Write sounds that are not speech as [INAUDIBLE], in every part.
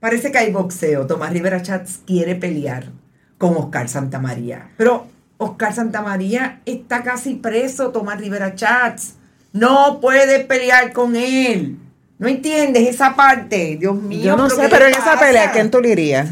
Parece que hay boxeo. Tomás Rivera Chats quiere pelear con Oscar Santamaría. Pero Oscar Santamaría está casi preso, Tomás Rivera Chats. No puede pelear con él. ¿No entiendes esa parte? Dios mío. Yo no sé, pero en esa pelea, ¿a quién tú le irías?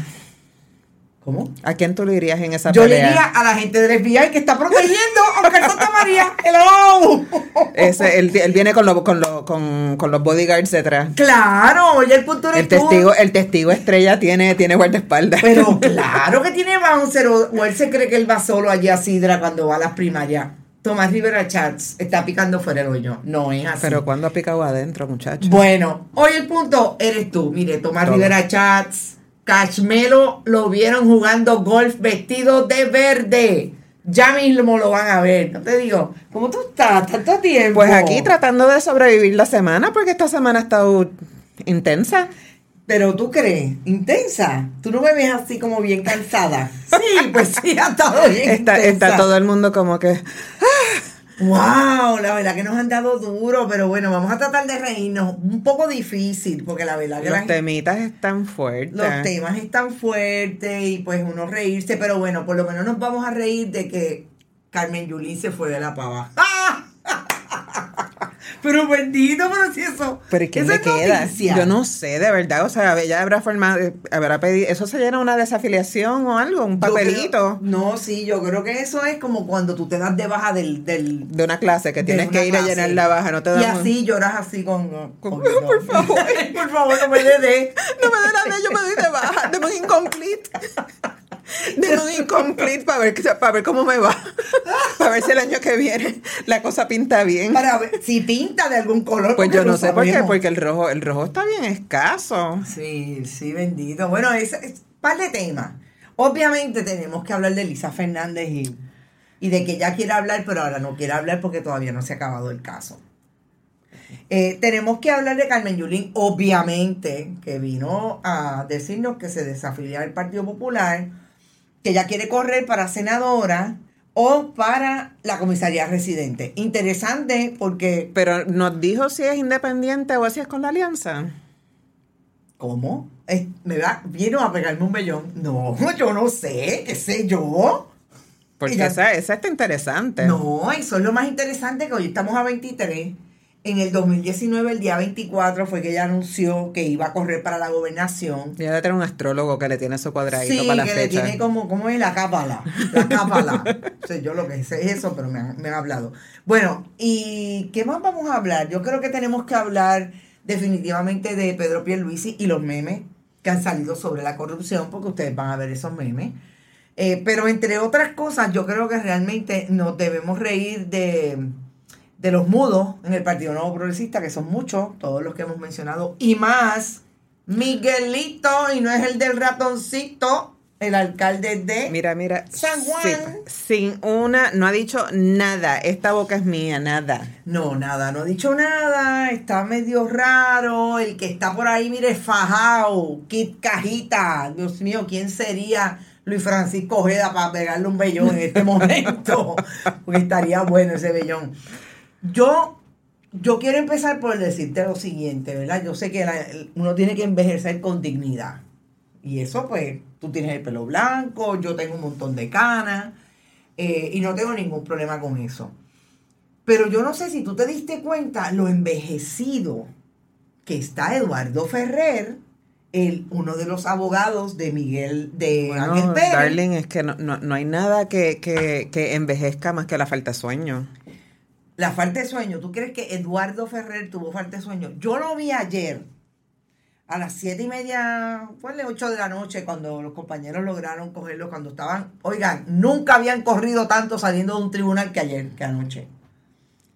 ¿Cómo? ¿A quién tú le irías en esa Yo pelea? le diría a la gente del FBI que está protegiendo a Oscar Santamaría. [LAUGHS] ¡Hello! Ese, él, él viene con, los con, los con, con los bodyguards detrás. Claro, oye, el punto El tú. testigo, el testigo estrella tiene, tiene guardaespaldas. Pero [LAUGHS] claro que tiene bouncer o, o él se cree que él va solo allí a Sidra cuando va a las primarias. Tomás Rivera Chats está picando fuera el hoyo. No es así. Pero cuando ha picado adentro, muchacho. Bueno, hoy el punto eres tú. Mire, Tomás Todo. Rivera Chats, Cashmelo lo vieron jugando golf vestido de verde. Ya mismo lo van a ver. No te digo, ¿cómo tú estás? Tanto tiempo. Pues aquí tratando de sobrevivir la semana, porque esta semana ha estado intensa. Pero tú crees, intensa. Tú no me ves así como bien cansada. [LAUGHS] Sí, pues sí, ha estado bien. Está, intensa. está todo el mundo como que. Wow, la verdad que nos han dado duro, pero bueno, vamos a tratar de reírnos. Un poco difícil, porque la verdad que Los temitas están fuertes. los temas están fuertes y pues uno reírse, pero bueno, por lo menos nos vamos a reír de que Carmen Yulín se fue de la pava. Pero bendito, pero si eso. Pero ¿y eso le queda? noticia. Yo no sé, de verdad. O sea, ella habrá formado, eh, habrá pedido. ¿Eso se llena una desafiliación o algo? ¿Un papelito? creo- no, sí, yo creo que eso es como cuando tú te das de baja del. del De una clase que de tienes que ir a llenar la baja, no te Y dan un- así lloras así con. Con- con- [LAUGHS] por favor. [LAUGHS] por favor, no me dé de. [LAUGHS] No me den la ley, yo me doy de baja. Deme un incomplete. Deme un incomplete para ver, para ver cómo me va. Para ver si el año que viene la cosa pinta bien. Para ver si pinta de algún color. Pues yo no sé por qué, sabemos. porque el rojo, el rojo está bien escaso. Sí, sí, bendito. Bueno, es, es par de temas. Obviamente tenemos que hablar de Lisa Fernández y, y de que ella quiere hablar, pero ahora no quiere hablar porque todavía no se ha acabado el caso. Eh, tenemos que hablar de Carmen Yulín, obviamente, que vino a decirnos que se desafilia al Partido Popular, que ella quiere correr para senadora o para la comisaría residente. Interesante porque... Pero nos dijo si es independiente o si es con la alianza. ¿Cómo? Eh, ¿Me va, vino a pegarme un mellón? No, [LAUGHS] yo no sé, qué sé yo. Porque Ella- esa, esa está interesante. No, eso es lo más interesante que hoy estamos a 23. En el 2019, el día 24, fue que ella anunció que iba a correr para la gobernación. Ya debe tener un astrólogo que le tiene su cuadradito Sí, para la que le tiene como, ¿cómo es? La cápala. La [LAUGHS] cápala. o sea, yo lo que sé es eso, pero me han, me han hablado. Bueno, ¿y qué más vamos a hablar? Yo creo que tenemos que hablar definitivamente de Pedro Pierluisi y los memes que han salido sobre la corrupción, porque ustedes van a ver esos memes. Eh, pero entre otras cosas, yo creo que realmente nos debemos reír de, de los mudos en el Partido Nuevo Progresista, que son muchos, todos los que hemos mencionado, y más Miguelito, y no es el del ratoncito, el alcalde de... Mira, mira. San Juan. sí, sin una, no ha dicho nada. Esta boca es mía, nada. No, nada, no ha dicho nada, está medio raro, el que está por ahí, mire, fajao, Kit Cajita, Dios mío, ¿quién sería Luis Francisco Ojeda para pegarle un vellón en este momento? [LAUGHS] Porque estaría bueno ese vellón. Yo, yo quiero empezar por decirte lo siguiente, ¿verdad? Yo sé que la- uno tiene que envejecer con dignidad. Y eso, pues, tú tienes el pelo blanco, yo tengo un montón de canas, eh, y no tengo ningún problema con eso. Pero yo no sé si tú te diste cuenta lo envejecido que está Eduardo Ferrer, el, uno de los abogados de Miguel, de Ángel Bueno, Pérez. darling, es que no, no, no hay nada que, que, que envejezca más que la falta de sueño. La falta de sueño. ¿Tú crees que Eduardo Ferrer tuvo falta de sueño? Yo lo vi ayer a las siete y media, fue las ocho de la noche, cuando los compañeros lograron cogerlo, cuando estaban, oigan, nunca habían corrido tanto saliendo de un tribunal que ayer, que anoche.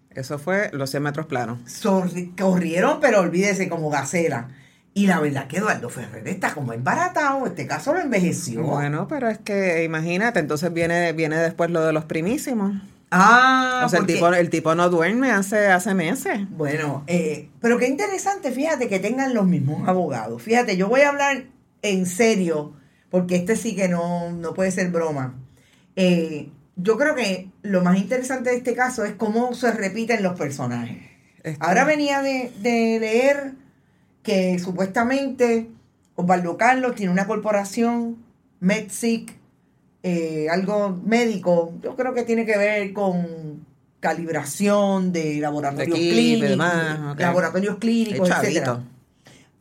Eso fue los 100 metros planos. Sorri- corrieron, pero olvídese, como gacela. Y la verdad que Eduardo Ferrer está como embaratado, este caso lo envejeció. Bueno, pero es que imagínate, entonces viene, viene después lo de los primísimos. Ah, o sea, el porque- tipo, el tipo no duerme hace, hace meses. Bueno, eh, pero qué interesante, fíjate que tengan los mismos abogados. Fíjate, yo voy a hablar en serio, porque este sí que no, no puede ser broma. Eh, yo creo que lo más interesante de este caso es cómo se repiten los personajes. Este, Ahora venía de, de leer que supuestamente Osvaldo Carlos tiene una corporación, MedSic, eh, algo médico, yo creo que tiene que ver con calibración de laboratorios De clínicos, demás, laboratorios clínicos, El etcétera.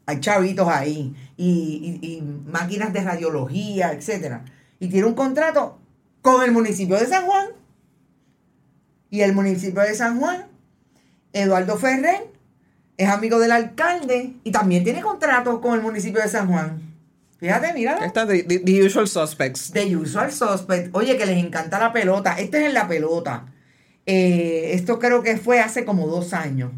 Hay chavitos ahí y, y- y máquinas de radiología, etcétera. Y tiene un contrato con el municipio de San Juan. Y el municipio de San Juan, Eduardo Ferrer, es amigo del alcalde y también tiene contrato con el municipio de San Juan. Fíjate, mira. Esta de the, the usual suspects. The Usual Suspect. Oye, que les encanta la pelota. Este es en la pelota. Eh, esto creo que fue hace como dos años.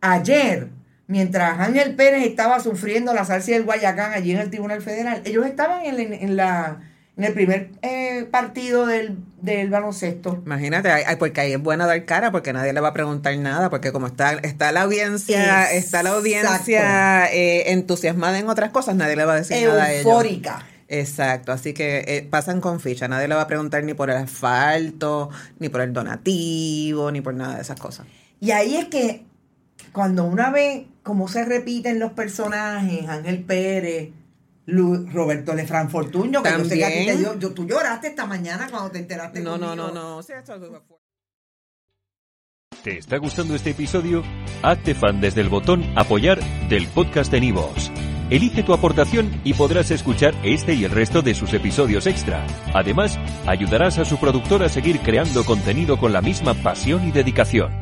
Ayer, mientras Ángel Pérez estaba sufriendo la salsa del Guayacán allí en el Tribunal Federal, ellos estaban en, en- en la, en el primer eh, partido del, del baloncesto. Imagínate, ay, porque ahí es buena dar cara, porque nadie le va a preguntar nada, porque como está, está la audiencia, está la audiencia eh, entusiasmada en otras cosas, nadie le va a decir nada a ellos. Eufórica. Exacto, así que eh, pasan con ficha, nadie le va a preguntar ni por el asfalto, ni por el donativo, ni por nada de esas cosas. Y ahí es que cuando una ve cómo se repiten los personajes, Ángel Pérez, Roberto Lefran Fortuño, que yo sé que a ti te También. dio, yo- tú lloraste esta mañana cuando te enteraste No, no, no, no. es- ¿Te está gustando este episodio? Hazte fan desde el botón Apoyar del podcast de Nivos. Elige tu aportación y podrás escuchar este y el resto de sus episodios extra. Además, ayudarás a su productor a seguir creando contenido con la misma pasión y dedicación.